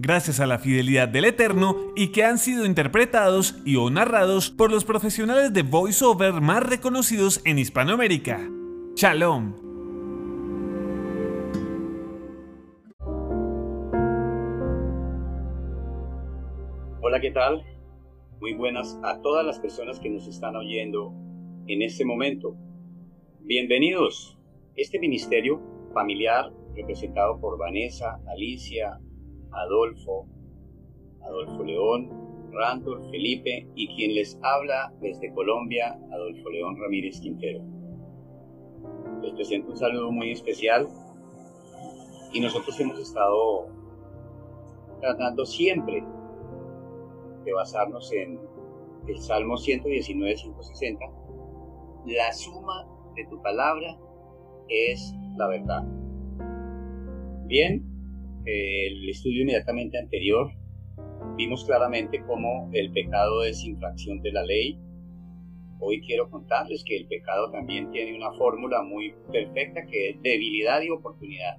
gracias a la fidelidad del Eterno y que han sido interpretados y o narrados por los profesionales de voiceover más reconocidos en Hispanoamérica. Shalom. Hola, ¿qué tal? Muy buenas a todas las personas que nos están oyendo en este momento. Bienvenidos. Este ministerio familiar representado por Vanessa, Alicia, Adolfo, Adolfo León, Randolph Felipe y quien les habla desde Colombia, Adolfo León Ramírez Quintero. Les presento un saludo muy especial y nosotros hemos estado tratando siempre de basarnos en el Salmo 119-160. La suma de tu palabra es la verdad. Bien, el estudio inmediatamente anterior, vimos claramente cómo el pecado es infracción de la ley. Hoy quiero contarles que el pecado también tiene una fórmula muy perfecta que es debilidad y oportunidad.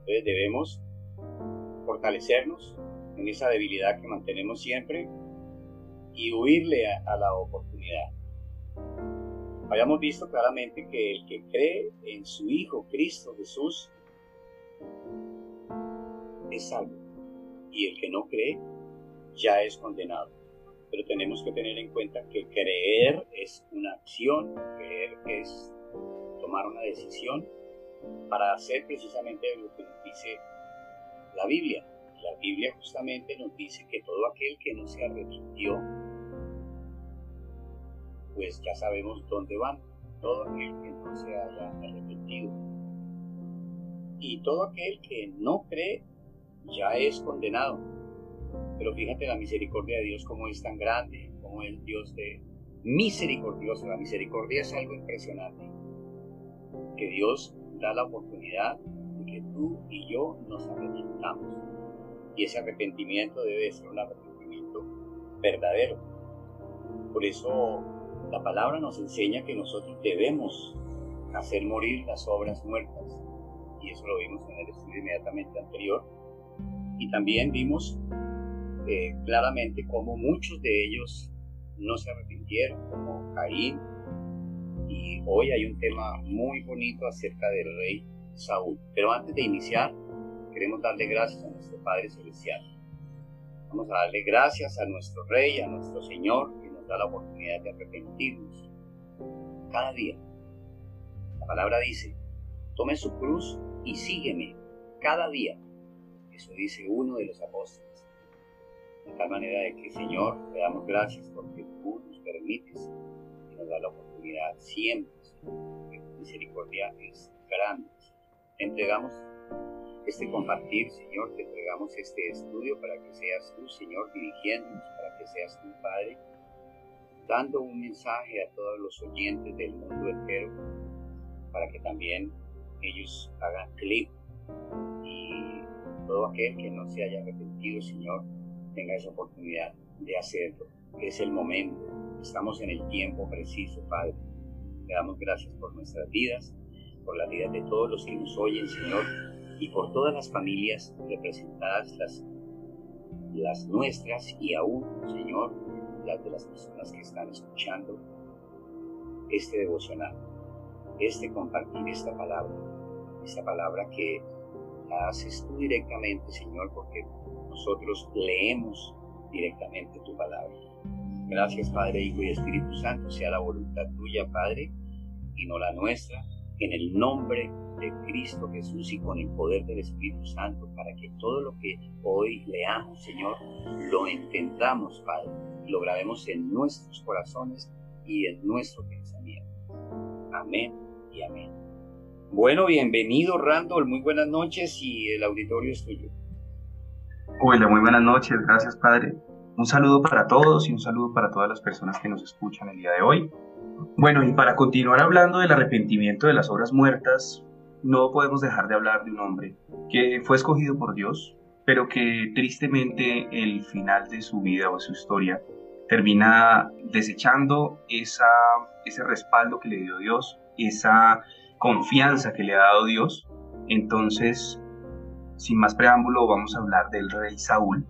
Entonces debemos fortalecernos en esa debilidad que mantenemos siempre y huirle a, a la oportunidad. Habíamos visto claramente que el que cree en su Hijo Cristo Jesús es salvo y el que no cree ya es condenado. Pero tenemos que tener en cuenta que creer es una acción, creer es tomar una decisión para hacer precisamente lo que nos dice la Biblia. La Biblia justamente nos dice que todo aquel que no se arrepintió, pues ya sabemos dónde van. Todo aquel que no se haya arrepentido. Y todo aquel que no cree ya es condenado. Pero fíjate la misericordia de Dios como es tan grande, como es Dios de misericordioso. La misericordia es algo impresionante. Que Dios da la oportunidad de que tú y yo nos arrepintamos. Y ese arrepentimiento debe ser un arrepentimiento verdadero. Por eso la palabra nos enseña que nosotros debemos hacer morir las obras muertas. Y eso lo vimos en el estudio inmediatamente anterior y también vimos eh, claramente cómo muchos de ellos no se arrepintieron, como Caín. Y hoy hay un tema muy bonito acerca del rey Saúl. Pero antes de iniciar, queremos darle gracias a nuestro Padre Celestial. Vamos a darle gracias a nuestro Rey, a nuestro Señor, que nos da la oportunidad de arrepentirnos cada día. La palabra dice, tome su cruz y sígueme cada día. Eso dice uno de los apóstoles. De tal manera de que, Señor, te damos gracias porque tú nos permites y nos da la oportunidad siempre, que tu misericordia es grande. Te entregamos este compartir, Señor, te entregamos este estudio para que seas tú, Señor, dirigiéndonos, para que seas tu Padre, dando un mensaje a todos los oyentes del mundo entero, para que también ellos hagan clic todo aquel que no se haya arrepentido, Señor, tenga esa oportunidad de hacerlo. Es el momento, estamos en el tiempo preciso, Padre. Le damos gracias por nuestras vidas, por las vidas de todos los que nos oyen, Señor, y por todas las familias representadas, las, las nuestras y aún, Señor, las de las personas que están escuchando este devocional, este compartir esta palabra, esta palabra que la haces tú directamente, Señor, porque nosotros leemos directamente tu palabra. Gracias, Padre, Hijo y Espíritu Santo, sea la voluntad tuya, Padre, y no la nuestra, en el nombre de Cristo Jesús y con el poder del Espíritu Santo, para que todo lo que hoy leamos, Señor, lo entendamos, Padre, lo grabemos en nuestros corazones y en nuestro pensamiento. Amén y amén. Bueno, bienvenido Randall, muy buenas noches y el auditorio es tuyo. Hola, muy buenas noches, gracias Padre. Un saludo para todos y un saludo para todas las personas que nos escuchan el día de hoy. Bueno, y para continuar hablando del arrepentimiento de las obras muertas, no podemos dejar de hablar de un hombre que fue escogido por Dios, pero que tristemente el final de su vida o su historia termina desechando esa, ese respaldo que le dio Dios, esa confianza que le ha dado Dios. Entonces, sin más preámbulo, vamos a hablar del rey Saúl,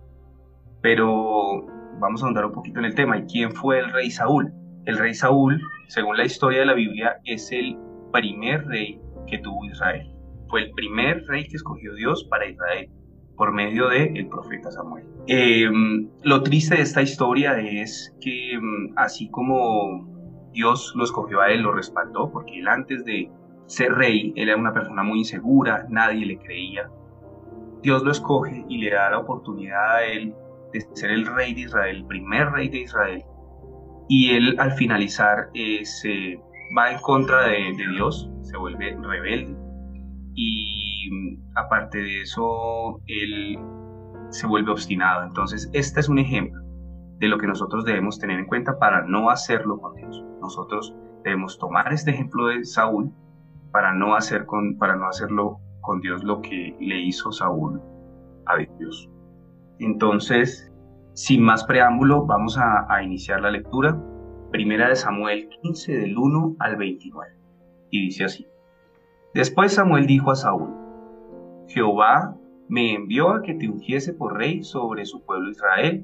pero vamos a ahondar un poquito en el tema. ¿Y quién fue el rey Saúl? El rey Saúl, según la historia de la Biblia, es el primer rey que tuvo Israel. Fue el primer rey que escogió Dios para Israel por medio del el profeta Samuel. Em, lo triste de esta historia es que em, así como Dios lo escogió a él, lo respaldó, porque él antes de ser rey, él era una persona muy insegura, nadie le creía. Dios lo escoge y le da la oportunidad a él de ser el rey de Israel, el primer rey de Israel. Y él al finalizar eh, se va en contra de, Dios, se vuelve rebelde y aparte de eso, él se vuelve obstinado. Entonces, este es un ejemplo de lo que nosotros debemos tener en cuenta para no hacerlo con Dios. Nosotros debemos tomar este ejemplo de Saúl para no, hacer con, para no hacerlo con Dios lo que le hizo Saúl a Dios. Entonces, sin más preámbulo, vamos a, a iniciar la lectura. Primera de Samuel 15 del 1 al 29. Y dice así. Después Samuel dijo a Saúl, Jehová me envió a que te ungiese por rey sobre su pueblo Israel.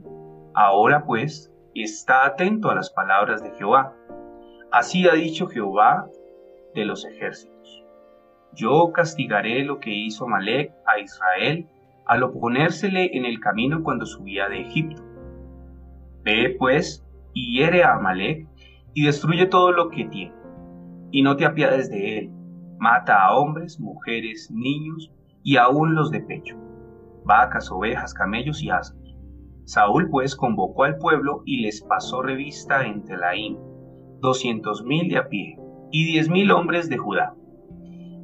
Ahora pues, está atento a las palabras de Jehová. Así ha dicho Jehová de los ejércitos. Yo castigaré lo que hizo Amalek a Israel al oponérsele en el camino cuando subía de Egipto. Ve pues y hiere a Amalek y destruye todo lo que tiene, y no te apiades de él. Mata a hombres, mujeres, niños y aún los de pecho, vacas, ovejas, camellos y asnos. Saúl pues convocó al pueblo y les pasó revista en Telaín, doscientos mil de a pie y diez mil hombres de Judá.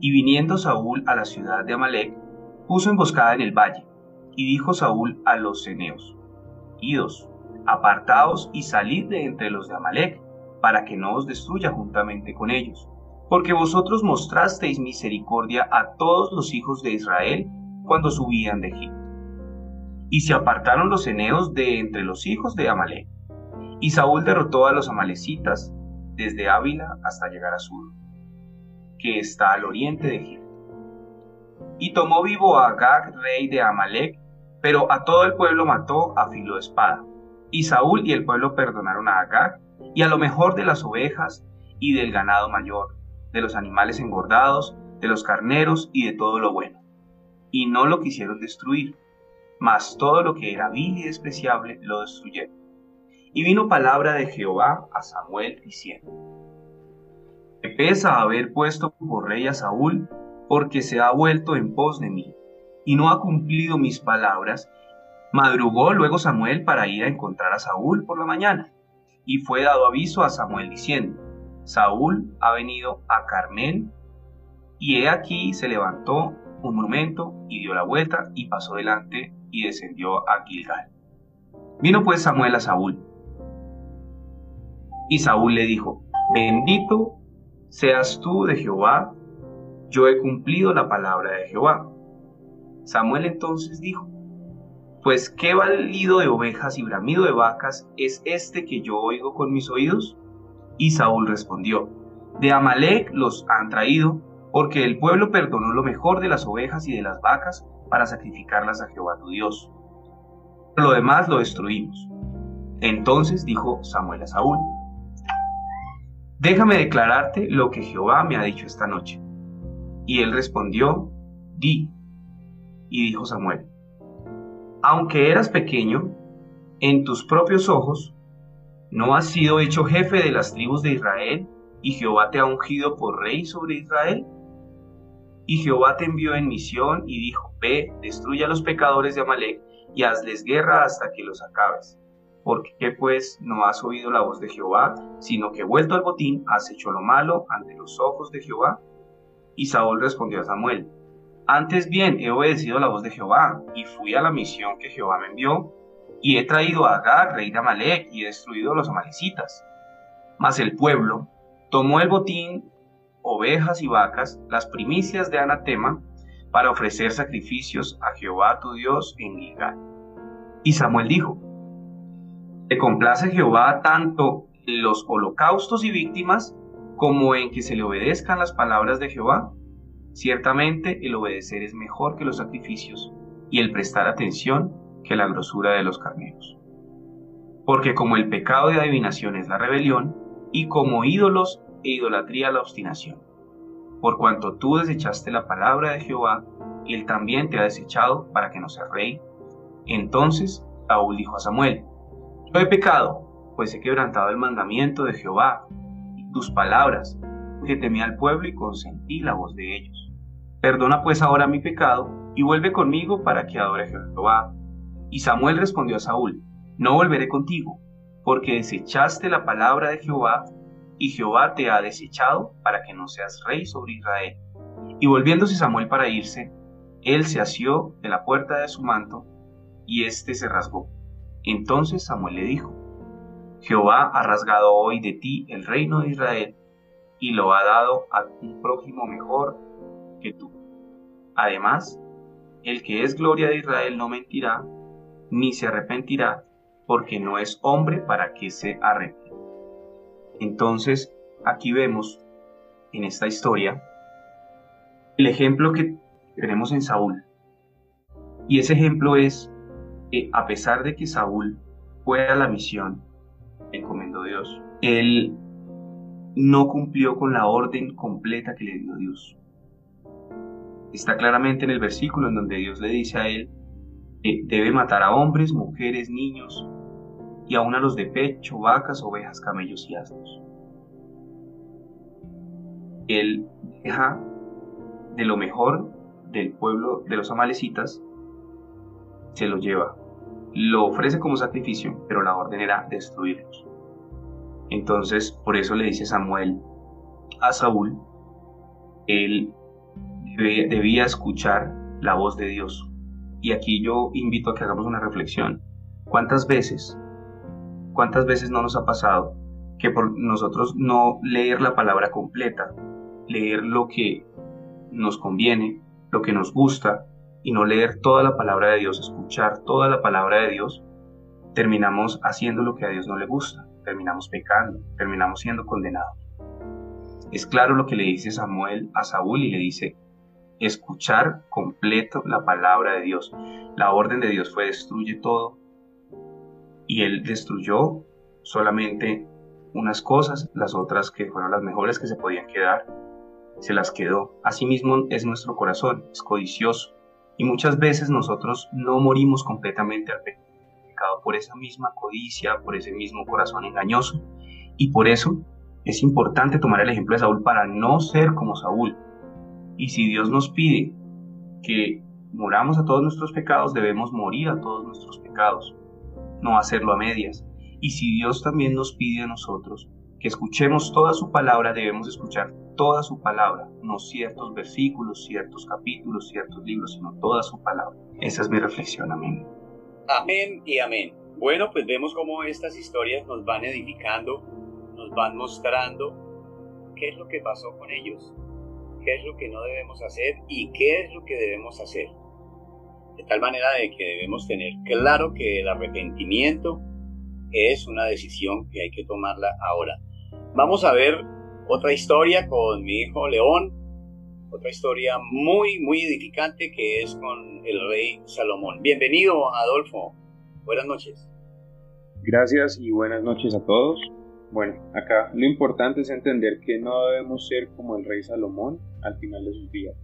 Y viniendo Saúl a la ciudad de Amalek, puso emboscada en el valle, y dijo Saúl a los ceneos, Idos, apartaos y salid de entre los de Amalek, para que no os destruya juntamente con ellos, porque vosotros mostrasteis misericordia a todos los hijos de Israel cuando subían de Egipto. Y se apartaron los eneos de entre los hijos de Amalek, y Saúl derrotó a los amalecitas desde Ávila hasta llegar a Sur, que está al oriente de Egipto. Y tomó vivo a Agag, rey de Amalek, pero a todo el pueblo mató a filo de espada y Saúl y el pueblo perdonaron a Agag y a lo mejor de las ovejas y del ganado mayor, de los animales engordados, de los carneros y de todo lo bueno. Y no lo quisieron destruir, mas todo lo que era vil y despreciable lo destruyeron. Y vino palabra de Jehová a Samuel diciendo, Me pesa haber puesto por rey a Saúl, porque se ha vuelto en pos de mí, y no ha cumplido mis palabras, Madrugó luego Samuel para ir a encontrar a Saúl por la mañana, y fue dado aviso a Samuel diciendo, Saúl ha venido a Carmel, y he aquí se levantó un momento y dio la vuelta y pasó delante y descendió a Gilgal. Vino pues Samuel a Saúl, y Saúl le dijo, bendito seas tú de Jehová, yo he cumplido la palabra de Jehová. Samuel entonces dijo, pues qué balido de ovejas y bramido de vacas es este que yo oigo con mis oídos? Y Saúl respondió, de Amalek los han traído, porque el pueblo perdonó lo mejor de las ovejas y de las vacas para sacrificarlas a Jehová tu Dios. Lo demás lo destruimos. Entonces dijo Samuel a Saúl, Déjame declararte lo que Jehová me ha dicho esta noche. Y él respondió, Di. Y dijo Samuel, aunque eras pequeño, en tus propios ojos, ¿no has sido hecho jefe de las tribus de Israel y Jehová te ha ungido por rey sobre Israel? Y Jehová te envió en misión y dijo, ve, destruye a los pecadores de Amalek y hazles guerra hasta que los acabes. ¿Por qué pues no has oído la voz de Jehová, sino que vuelto al botín has hecho lo malo ante los ojos de Jehová? Y Saúl respondió a Samuel, Antes bien he obedecido la voz de Jehová, y fui a la misión que Jehová me envió, y he traído a Agag, rey de Amalek, y he destruido a los amalecitas. Mas el pueblo tomó el botín ovejas y vacas, las primicias de anatema, para ofrecer sacrificios a Jehová tu Dios en Gilgal. Y Samuel dijo, ¿te complace Jehová tanto en los holocaustos y víctimas como en que se le obedezcan las palabras de Jehová? Ciertamente el obedecer es mejor que los sacrificios y el prestar atención que la grosura de los carneros. Porque como el pecado de adivinación es la rebelión, y como ídolos e idolatría la obstinación. Por cuanto tú desechaste la palabra de Jehová, él también te ha desechado para que no seas rey. Entonces Saúl dijo a Samuel, Yo he pecado, pues he quebrantado el mandamiento de Jehová y tus palabras, porque temí al pueblo y consentí la voz de ellos. Perdona pues ahora mi pecado y vuelve conmigo para que adore Jehová. Y Samuel respondió a Saúl, No volveré contigo, porque desechaste la palabra de Jehová y Jehová te ha desechado para que no seas rey sobre Israel. Y volviéndose Samuel para irse, él se asió de la puerta de su manto, y éste se rasgó. Entonces Samuel le dijo, Jehová ha rasgado hoy de ti el reino de Israel, y lo ha dado a un prójimo mejor que tú. Además, el que es gloria de Israel no mentirá, ni se arrepentirá, porque no es hombre para que se arrepienta. Entonces, aquí vemos en esta historia el ejemplo que tenemos en Saúl. Y ese ejemplo es a pesar de que Saúl fue a la misión, encomendó Dios, él no cumplió con la orden completa que le dio Dios. Está claramente en el versículo en donde Dios le dice a él que debe matar a hombres, mujeres, niños, y aún a los de pecho, vacas, ovejas, camellos y asnos. Él deja de lo mejor del pueblo de los amalecitas, se lo lleva, lo ofrece como sacrificio, pero la orden era destruirlos. Entonces, por eso le dice Samuel a Saúl, él debía escuchar la voz de Dios. Y aquí yo invito a que hagamos una reflexión. ¿Cuántas veces ¿Cuántas veces no nos ha pasado que por nosotros no leer la palabra completa, leer lo que nos conviene, lo que nos gusta, y no leer toda la palabra de Dios, escuchar toda la palabra de Dios, terminamos haciendo lo que a Dios no le gusta, terminamos pecando, terminamos siendo condenados. Es claro lo que le dice Samuel a Saúl y le dice, escuchar completo la palabra de Dios. La orden de Dios fue destruye todo, y él destruyó solamente unas cosas, las otras que fueron las mejores que se podían quedar, se las quedó. Asimismo es nuestro corazón, es codicioso, y muchas veces nosotros no morimos completamente al pecado por esa misma codicia, por ese mismo corazón engañoso, y por eso es importante tomar el ejemplo de Saúl para no ser como Saúl. Y si Dios nos pide que moramos a todos nuestros pecados, debemos morir a todos nuestros pecados no hacerlo a medias. Y si Dios también nos pide a nosotros que escuchemos toda su palabra, debemos escuchar toda su palabra, no ciertos versículos, ciertos capítulos, ciertos libros, sino toda su palabra. Esa es mi reflexión, amén. Amén y amén. Bueno, pues vemos cómo estas historias nos van edificando, nos van mostrando qué es lo que pasó con ellos, qué es lo que no debemos hacer y qué es lo que debemos hacer de tal manera de que debemos tener claro que el arrepentimiento es una decisión que hay que tomarla ahora. Vamos a ver otra historia con mi hijo León, otra historia muy, muy edificante que es con el rey Salomón. Bienvenido, Adolfo. Buenas noches. Gracias y buenas noches a todos. Bueno, acá lo importante es entender que no debemos ser como el rey Salomón al final de sus días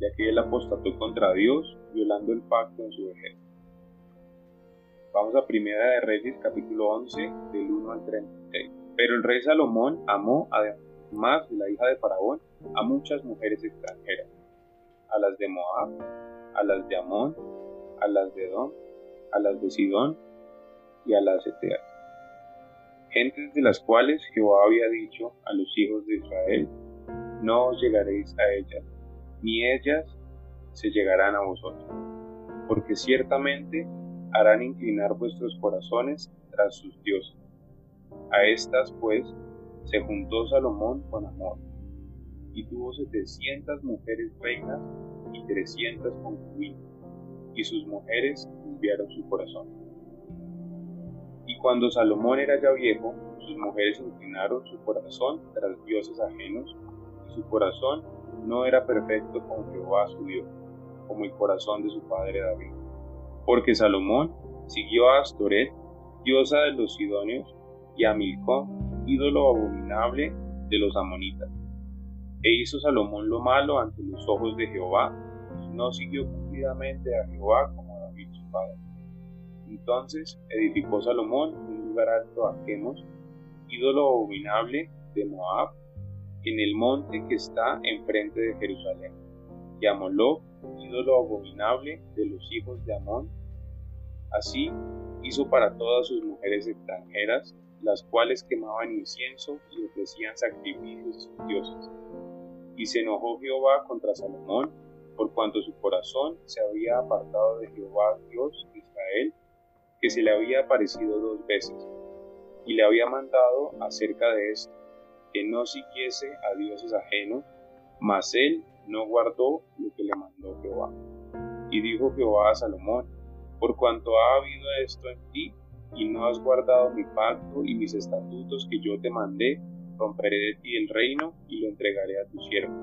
ya que él apostató contra Dios, violando el pacto en su vejez. Vamos a Primera de Reyes, capítulo 11, del 1 al 36. Pero el rey Salomón amó a más de la hija de Faraón, a muchas mujeres extranjeras, a las de Moab, a las de Amón, a las de Edom, a las de Sidón y a las Eteas. Gentes de las cuales Jehová había dicho a los hijos de Israel, no os llegaréis a ellas, ni ellas se llegarán a vosotros, porque ciertamente harán inclinar vuestros corazones tras sus dioses. A estas, pues, se juntó Salomón con amor, y tuvo setecientas mujeres reinas y trescientas concubinas, y sus mujeres enviaron su corazón. Y cuando Salomón era ya viejo, sus mujeres inclinaron su corazón tras dioses ajenos, y su corazón no era perfecto con Jehová su Dios, como el corazón de su padre David. Porque Salomón siguió a Astoret, diosa de los Sidonios, y a Milcón, ídolo abominable de los amonitas. E hizo Salomón lo malo ante los ojos de Jehová, y no siguió cumplidamente a Jehová como David su padre. Entonces edificó Salomón un lugar alto a Quemos, ídolo abominable de Moab, en el monte que está enfrente de Jerusalén, y a Moloch, ídolo abominable de los hijos de Amón. Así hizo para todas sus mujeres extranjeras, las cuales quemaban incienso y ofrecían sacrificios a sus dioses. Y se enojó Jehová contra Salomón, por cuanto su corazón se había apartado de Jehová Dios de Israel, que se le había aparecido dos veces, y le había mandado acerca de esto, que no siguiese a dioses ajenos, mas él no guardó lo que le mandó Jehová. Y dijo Jehová a Salomón, por cuanto ha habido esto en ti, y no has guardado mi pacto y mis estatutos que yo te mandé, romperé de ti el reino y lo entregaré a tu siervo.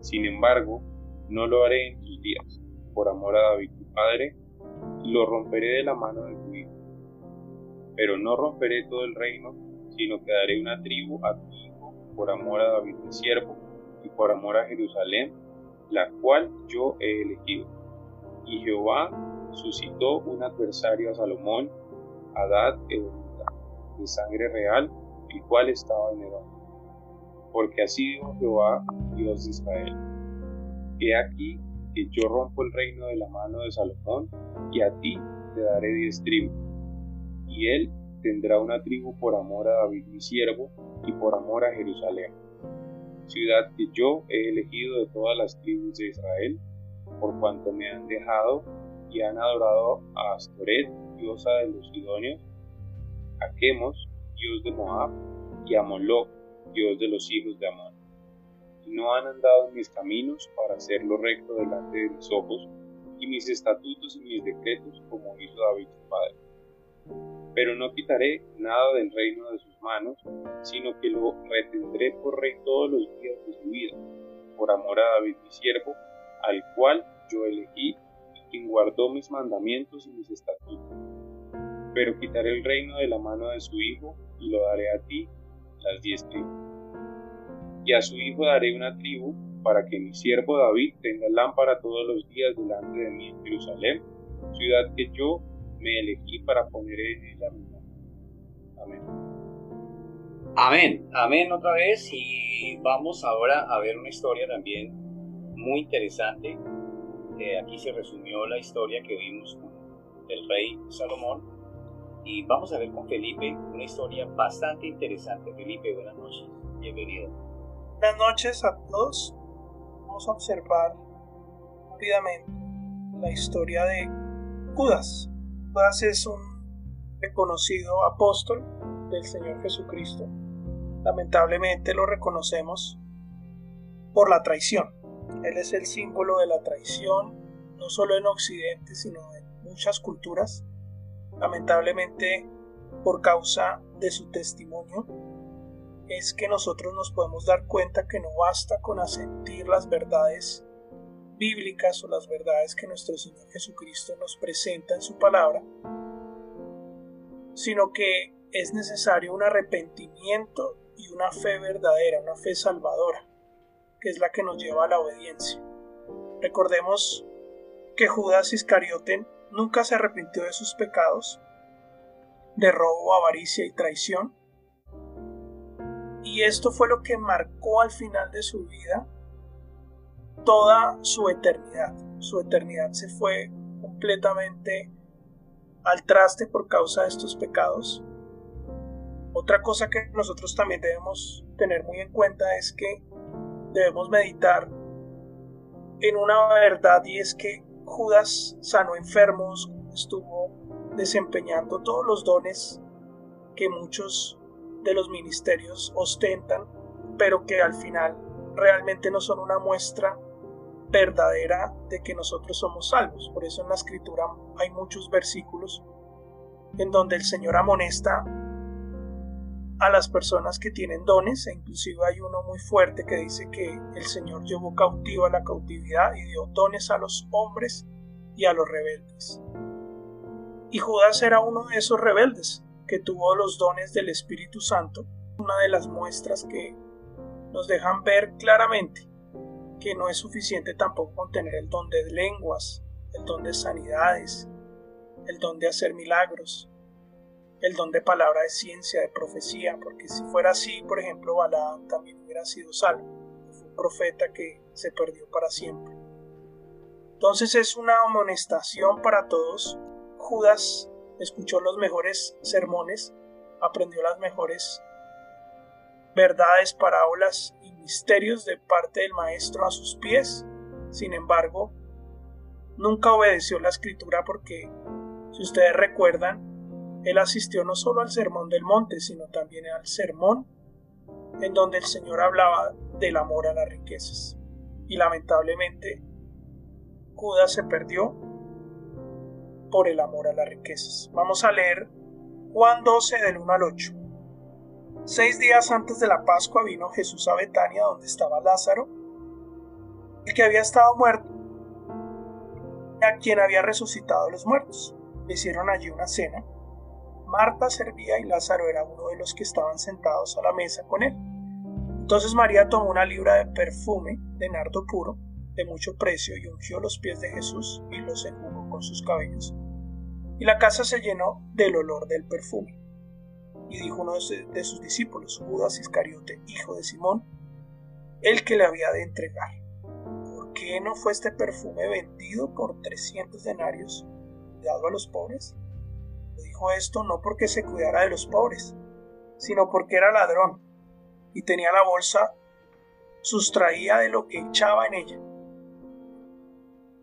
Sin embargo, no lo haré en tus días, por amor a David tu padre, y lo romperé de la mano de tu hijo. Pero no romperé todo el reino, sino que daré una tribu a tu hijo por amor a David mi siervo, y por amor a Jerusalén, la cual yo he elegido. Y Jehová suscitó un adversario a Salomón, Adad Edomita, de sangre real, el cual estaba en Edom. Porque así dijo Jehová, Dios de Israel. He aquí que yo rompo el reino de la mano de Salomón, y a ti te daré diez tribus. Y él tendrá una tribu por amor a David mi siervo, y por amor a Jerusalén ciudad que yo he elegido de todas las tribus de Israel, por cuanto me han dejado y han adorado a Astoret, diosa de los Sidonios, a Chemos, dios de Moab, y a Moloch, dios de los hijos de Amón. Y no han andado en mis caminos para hacer lo recto delante de mis ojos, y mis estatutos y mis decretos como hizo David su padre pero no quitaré nada del reino de sus manos, sino que lo retendré por rey todos los días de su vida, por amor a David mi siervo, al cual yo elegí quien guardó mis mandamientos y mis estatutos. Pero quitaré el reino de la mano de su hijo y lo daré a ti, las diez tribus. Y a su hijo daré una tribu para que mi siervo David tenga lámpara todos los días delante de mí en Jerusalén, ciudad que yo me elegí para poner en ella mi Amén. Amén, amén otra vez y vamos ahora a ver una historia también muy interesante. Aquí se resumió la historia que vimos con el rey Salomón y vamos a ver con Felipe una historia bastante interesante. Felipe, buenas noches, bienvenido. Buenas noches a todos. Vamos a observar rápidamente la historia de Judas. Judas es un reconocido apóstol del Señor Jesucristo. Lamentablemente lo reconocemos por la traición. Él es el símbolo de la traición, no solo en Occidente, sino en muchas culturas. Lamentablemente, por causa de su testimonio, es que nosotros nos podemos dar cuenta que no basta con asentir las verdades bíblicas o las verdades que nuestro Señor Jesucristo nos presenta en su palabra, sino que es necesario un arrepentimiento y una fe verdadera, una fe salvadora, que es la que nos lleva a la obediencia. Recordemos que Judas Iscariote nunca se arrepintió de sus pecados, de robo, avaricia y traición, Y esto fue lo que marcó al final de su vida toda su eternidad. Su eternidad se fue completamente al traste por causa de estos pecados. Otra cosa que nosotros también debemos tener muy en cuenta es que debemos meditar en una verdad y es que Judas sanó enfermos, estuvo desempeñando todos los dones que muchos de los ministerios ostentan, pero que al final realmente no son una muestra verdadera de que nosotros somos salvos. Por eso en la escritura hay muchos versículos en donde el Señor amonesta a las personas que tienen dones, e inclusive hay uno muy fuerte que dice que el Señor llevó cautivo a la cautividad y dio dones a los hombres y a los rebeldes. Y Judas era uno de esos rebeldes que tuvo los dones del Espíritu Santo, una de las muestras que nos dejan ver claramente que no es suficiente tampoco con tener el don de lenguas, el don de sanidades, el don de hacer milagros, el don de palabra de ciencia, de profecía, porque si fuera así, por ejemplo, Balaam también hubiera sido salvo, fue un profeta que se perdió para siempre. Entonces es una amonestación para todos. Judas escuchó los mejores sermones, aprendió las mejores verdades, parábolas y misterios de parte del maestro a sus pies. Sin embargo, nunca obedeció la escritura porque, si ustedes recuerdan, él asistió no solo al Sermón del Monte, sino también al sermón en donde el Señor hablaba del amor a las riquezas. Y lamentablemente, Judas se perdió por el amor a las riquezas. Vamos a leer Juan 12 del 1 al 8. Seis días antes de la Pascua vino Jesús a Betania donde estaba Lázaro, el que había estado muerto, a quien había resucitado los muertos. Le hicieron allí una cena Marta servía y Lázaro era uno de los que estaban sentados a la mesa con él. Entonces María tomó una libra de perfume de nardo puro, de mucho precio, y ungió los pies de Jesús y los enjugó con sus cabellos. Y la casa se llenó del olor del perfume. Y dijo uno de sus discípulos, Judas Iscariote, hijo de Simón, el que le había de entregar. ¿Por qué no fue este perfume vendido por trescientos denarios dado a los pobres? Esto no porque se cuidara de los pobres, sino porque era ladrón y tenía la bolsa sustraía de lo que echaba en ella.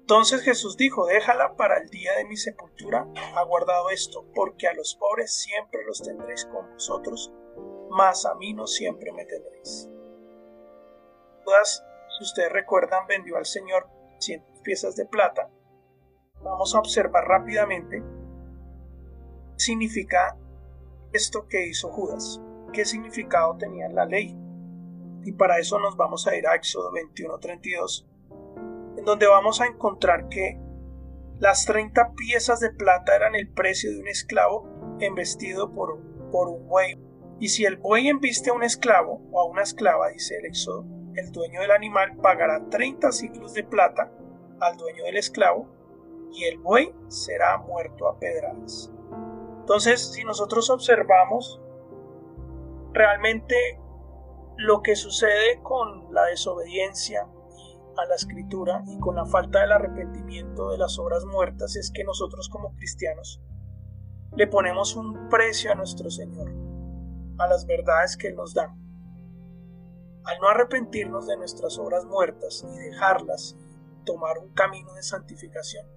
Entonces Jesús dijo, déjala para el día de mi sepultura, ha guardado esto, porque a los pobres siempre los tendréis con vosotros, mas a mí no siempre me tendréis. Todas, si ustedes recuerdan, vendió al Señor cien piezas de plata. Vamos a observar rápidamente significa esto que hizo Judas? ¿Qué significado tenía la ley? Y para eso nos vamos a ir a Éxodo 21:32, en donde vamos a encontrar que las 30 piezas de plata eran el precio de un esclavo embestido por, por un buey. Y si el buey embiste a un esclavo o a una esclava, dice el Éxodo, el dueño del animal pagará 30 ciclos de plata al dueño del esclavo y el buey será muerto a pedradas. Entonces, si nosotros observamos realmente lo que sucede con la desobediencia a la escritura y con la falta del arrepentimiento de las obras muertas es que nosotros como cristianos le ponemos un precio a nuestro Señor, a las verdades que Él nos da. Al no arrepentirnos de nuestras obras muertas y dejarlas, tomar un camino de santificación,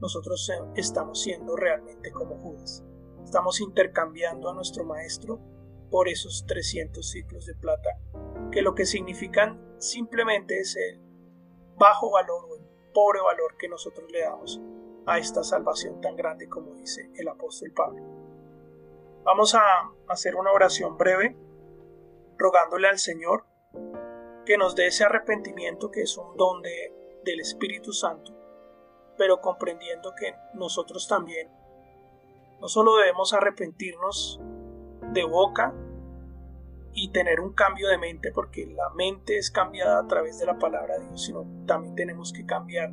nosotros estamos siendo realmente como Judas. Estamos intercambiando a nuestro maestro por esos 300 ciclos de plata, que lo que significan simplemente es el bajo valor o el pobre valor que nosotros le damos a esta salvación tan grande como dice el apóstol Pablo. Vamos a hacer una oración breve rogándole al Señor que nos dé ese arrepentimiento que es un don del Espíritu Santo, pero comprendiendo que nosotros también no solo debemos arrepentirnos de boca y tener un cambio de mente, porque la mente es cambiada a través de la palabra de Dios, sino también tenemos que cambiar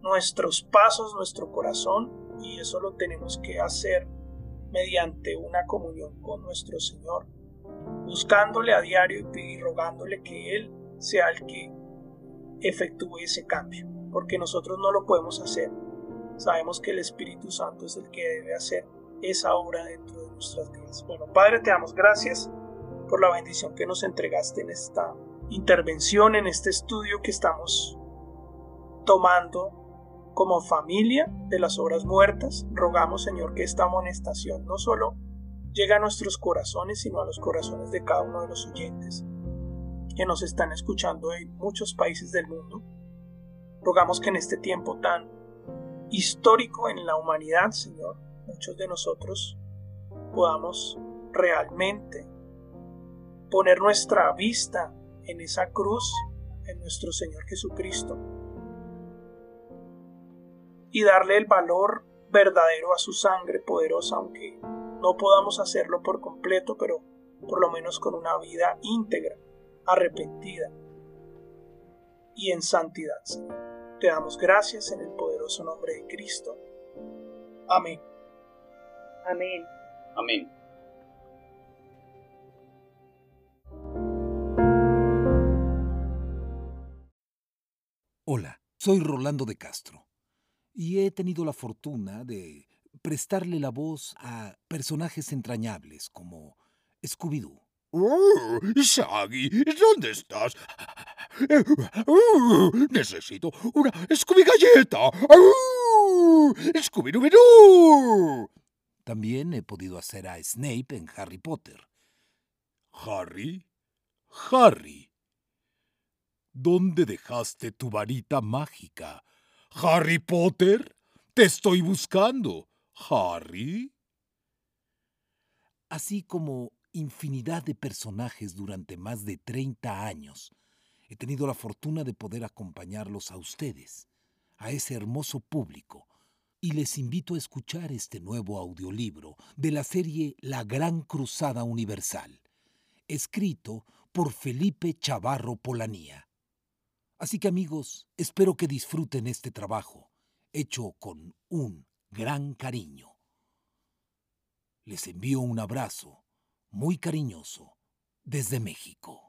nuestros pasos, nuestro corazón, y eso lo tenemos que hacer mediante una comunión con nuestro Señor, buscándole a diario y rogándole que Él sea el que efectúe ese cambio, porque nosotros no lo podemos hacer. Sabemos que el Espíritu Santo es el que debe hacer esa obra dentro de nuestras vidas. Bueno, Padre, te damos gracias por la bendición que nos entregaste en esta intervención, en este estudio que estamos tomando como familia de las obras muertas. Rogamos, Señor, que esta amonestación no solo llegue a nuestros corazones, sino a los corazones de cada uno de los oyentes que nos están escuchando en muchos países del mundo. Rogamos que en este tiempo tan histórico en la humanidad, Señor, muchos de nosotros podamos realmente poner nuestra vista en esa cruz, en nuestro Señor Jesucristo, y darle el valor verdadero a su sangre poderosa, aunque no podamos hacerlo por completo, pero por lo menos con una vida íntegra, arrepentida y en santidad, Te damos gracias en el poderoso nombre de Cristo. Amén. Amén. Amén. Hola, soy Rolando de Castro y he tenido la fortuna de prestarle la voz a personajes entrañables como Scooby-Doo. Oh, Shaggy, ¿dónde estás? Necesito una Scooby Galleta. Uh, Scooby Doo. También he podido hacer a Snape en Harry Potter. Harry, Harry, ¿dónde dejaste tu varita mágica? Harry Potter, te estoy buscando. Harry. Así como infinidad de personajes durante más de 30 años, he tenido la fortuna de poder acompañarlos a ustedes, a ese hermoso público, y les invito a escuchar este nuevo audiolibro de la serie La Gran Cruzada Universal, escrito por Felipe Chavarro Polanía. Así que amigos, espero que disfruten este trabajo, hecho con un gran cariño. Les envío un abrazo muy cariñoso desde México.